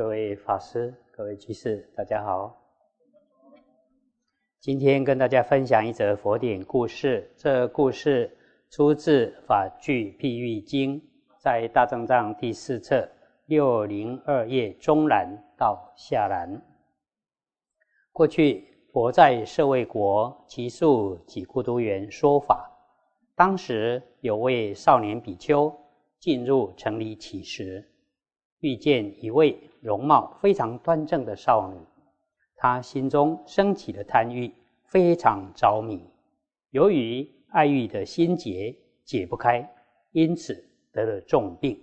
各位法师、各位居士，大家好。今天跟大家分享一则佛典故事。这故事出自《法句譬喻经》，在大正藏第四册六零二页中栏到下栏。过去佛在舍卫国其数几孤独园说法，当时有位少年比丘进入城里乞食，遇见一位容貌非常端正的少女。她心中升起了贪欲，非常着迷。由于爱欲的心结解不开，因此得了重病，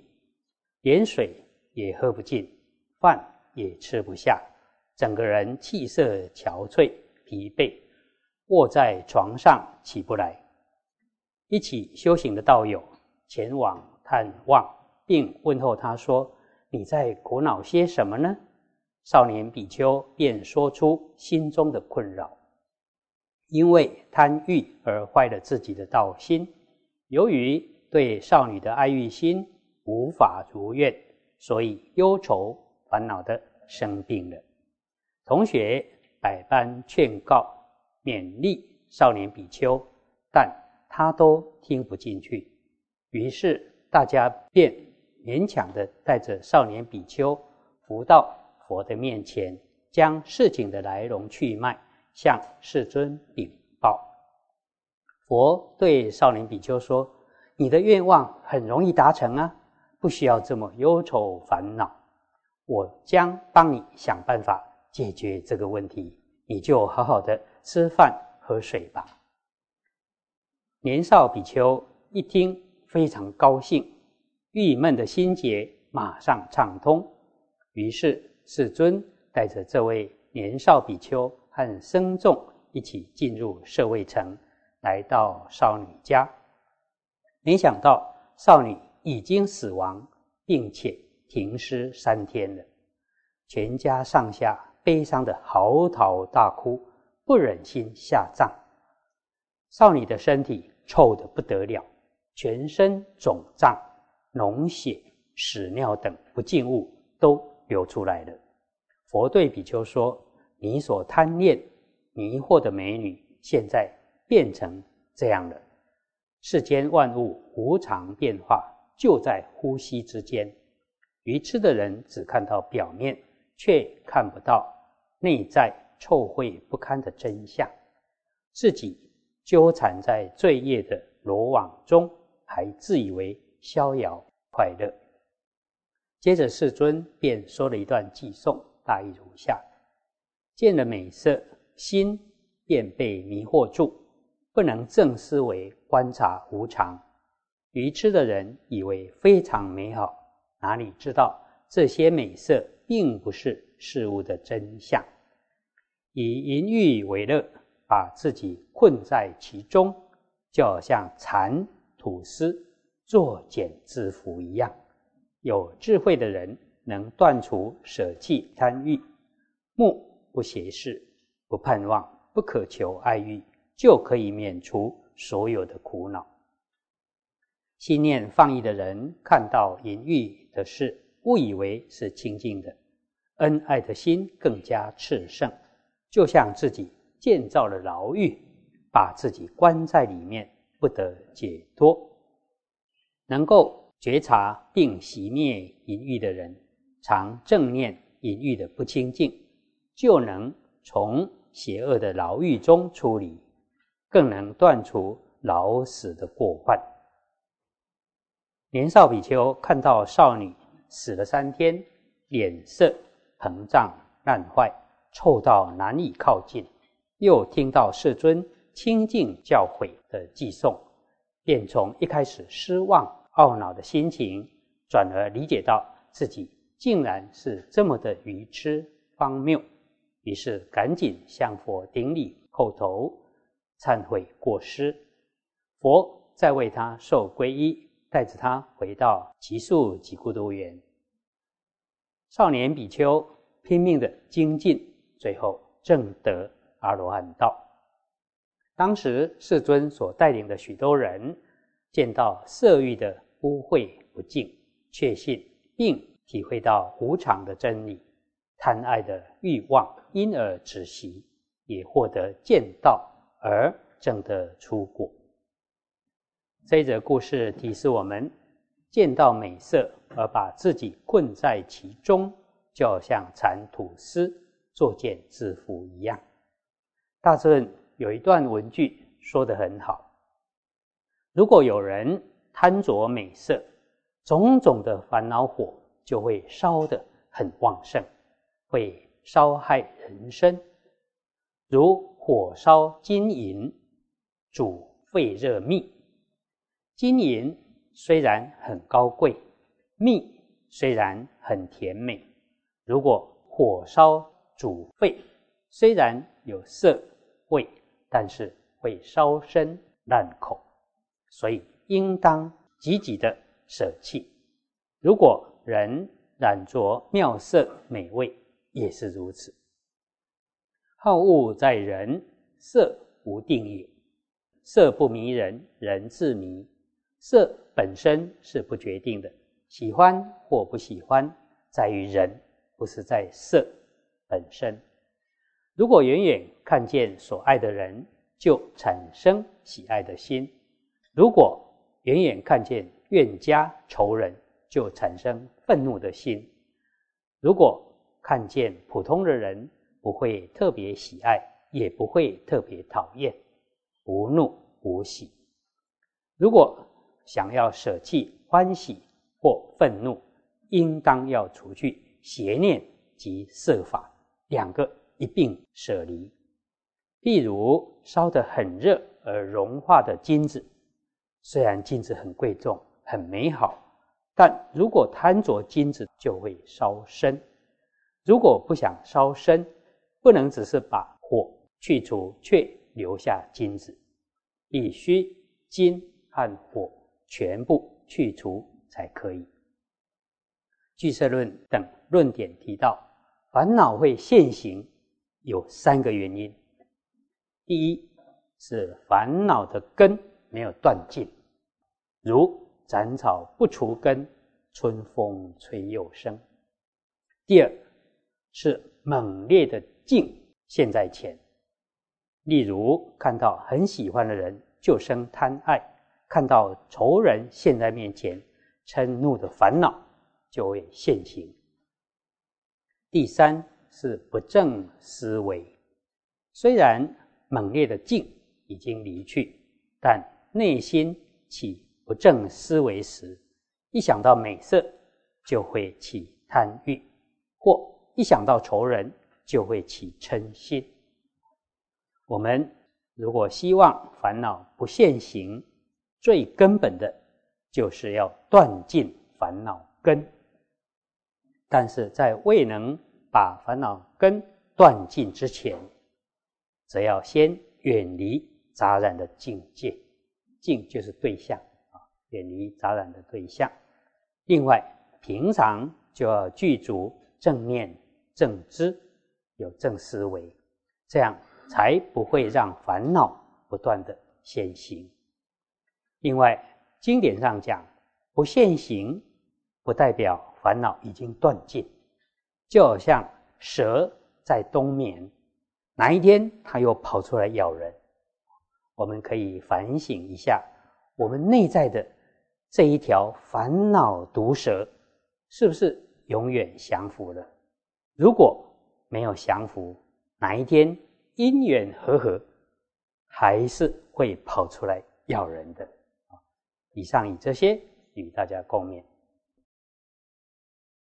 连水也喝不进，饭也吃不下，整个人气色憔悴、疲惫，卧在床上起不来。一起修行的道友前往探望，并问候他说：“你在苦恼些什么呢？”少年比丘便说出心中的困扰，因为贪欲而坏了自己的道心。由于对少女的爱欲心无法如愿，所以忧愁烦恼的生病了。同学百般劝告勉励少年比丘，但他都听不进去。于是大家便勉强的带着少年比丘扶到。佛的面前，将事情的来龙去脉向世尊禀报。佛对少年比丘说：“你的愿望很容易达成啊，不需要这么忧愁烦恼。我将帮你想办法解决这个问题，你就好好的吃饭喝水吧。”年少比丘一听，非常高兴，郁闷的心结马上畅通，于是。世尊带着这位年少比丘和僧众一起进入舍卫城，来到少女家。没想到少女已经死亡，并且停尸三天了。全家上下悲伤的嚎啕大哭，不忍心下葬。少女的身体臭得不得了，全身肿胀，脓血、屎尿等不净物都。流出来了。佛对比丘说：“你所贪恋、迷惑的美女，现在变成这样了。世间万物无常变化，就在呼吸之间。愚痴的人只看到表面，却看不到内在臭秽不堪的真相。自己纠缠在罪业的罗网中，还自以为逍遥快乐。”接着，世尊便说了一段偈颂，大意如下：见了美色，心便被迷惑住，不能正思维观察无常。愚痴的人以为非常美好，哪里知道这些美色并不是事物的真相。以淫欲为乐，把自己困在其中，就好像蚕吐丝、作茧自缚一样。有智慧的人能断除舍弃贪欲，目不斜视，不盼望，不渴求爱欲，就可以免除所有的苦恼。心念放逸的人看到淫欲的事，误以为是清净的，恩爱的心更加炽盛，就像自己建造了牢狱，把自己关在里面，不得解脱，能够。觉察并熄灭淫欲的人，常正念淫欲的不清净，就能从邪恶的牢狱中出离，更能断除老死的过患。年少比丘看到少女死了三天，脸色膨胀烂坏，臭到难以靠近，又听到世尊清净教诲的寄送，便从一开始失望。懊恼的心情，转而理解到自己竟然是这么的愚痴荒谬，于是赶紧向佛顶礼叩头，忏悔过失。佛再为他受皈依，带着他回到极速极孤独园。少年比丘拼命的精进，最后证得阿罗汉道。当时世尊所带领的许多人见到色欲的。污秽不净，确信并体会到无常的真理，贪爱的欲望因而止息，也获得见道而证得出果。这一则故事提示我们：见到美色而把自己困在其中，就好像蚕吐丝、作茧自缚一样。大圣有一段文句说得很好：如果有人贪着美色，种种的烦恼火就会烧得很旺盛，会烧害人生，如火烧金银，煮沸热蜜。金银虽然很高贵，蜜虽然很甜美，如果火烧煮沸，虽然有色味，但是会烧身烂口，所以应当积极的舍弃。如果人染着妙色美味，也是如此。好恶在人，色无定也，色不迷人，人自迷。色本身是不决定的，喜欢或不喜欢在于人，不是在色本身。如果远远看见所爱的人，就产生喜爱的心；如果远远看见怨家仇人，就产生愤怒的心；如果看见普通的人，不会特别喜爱，也不会特别讨厌，无怒无喜。如果想要舍弃欢喜或愤怒，应当要除去邪念及色法两个一并舍离。譬如烧得很热而融化的金子，虽然金子很贵重、很美好，但如果贪着金子，就会烧身。如果不想烧身，不能只是把火去除，却留下金子，必须金和火。全部去除才可以。聚色论等论点提到，烦恼会现行有三个原因：第一是烦恼的根没有断尽，如斩草不除根，春风吹又生；第二是猛烈的劲现在前，例如看到很喜欢的人就生贪爱。看到仇人现在面前，嗔怒的烦恼就会现行。第三是不正思维，虽然猛烈的劲已经离去，但内心起不正思维时，一想到美色就会起贪欲，或一想到仇人就会起嗔心。我们如果希望烦恼不现行，最根本的，就是要断尽烦恼根。但是在未能把烦恼根断尽之前，则要先远离杂染的境界。境就是对象，远离杂染的对象。另外，平常就要具足正念、正知，有正思维，这样才不会让烦恼不断的现行。另外，经典上讲，不现行不代表烦恼已经断尽，就好像蛇在冬眠，哪一天它又跑出来咬人，我们可以反省一下，我们内在的这一条烦恼毒蛇，是不是永远降服了？如果没有降服，哪一天因缘和合，还是会跑出来咬人的。以上以这些与大家共勉。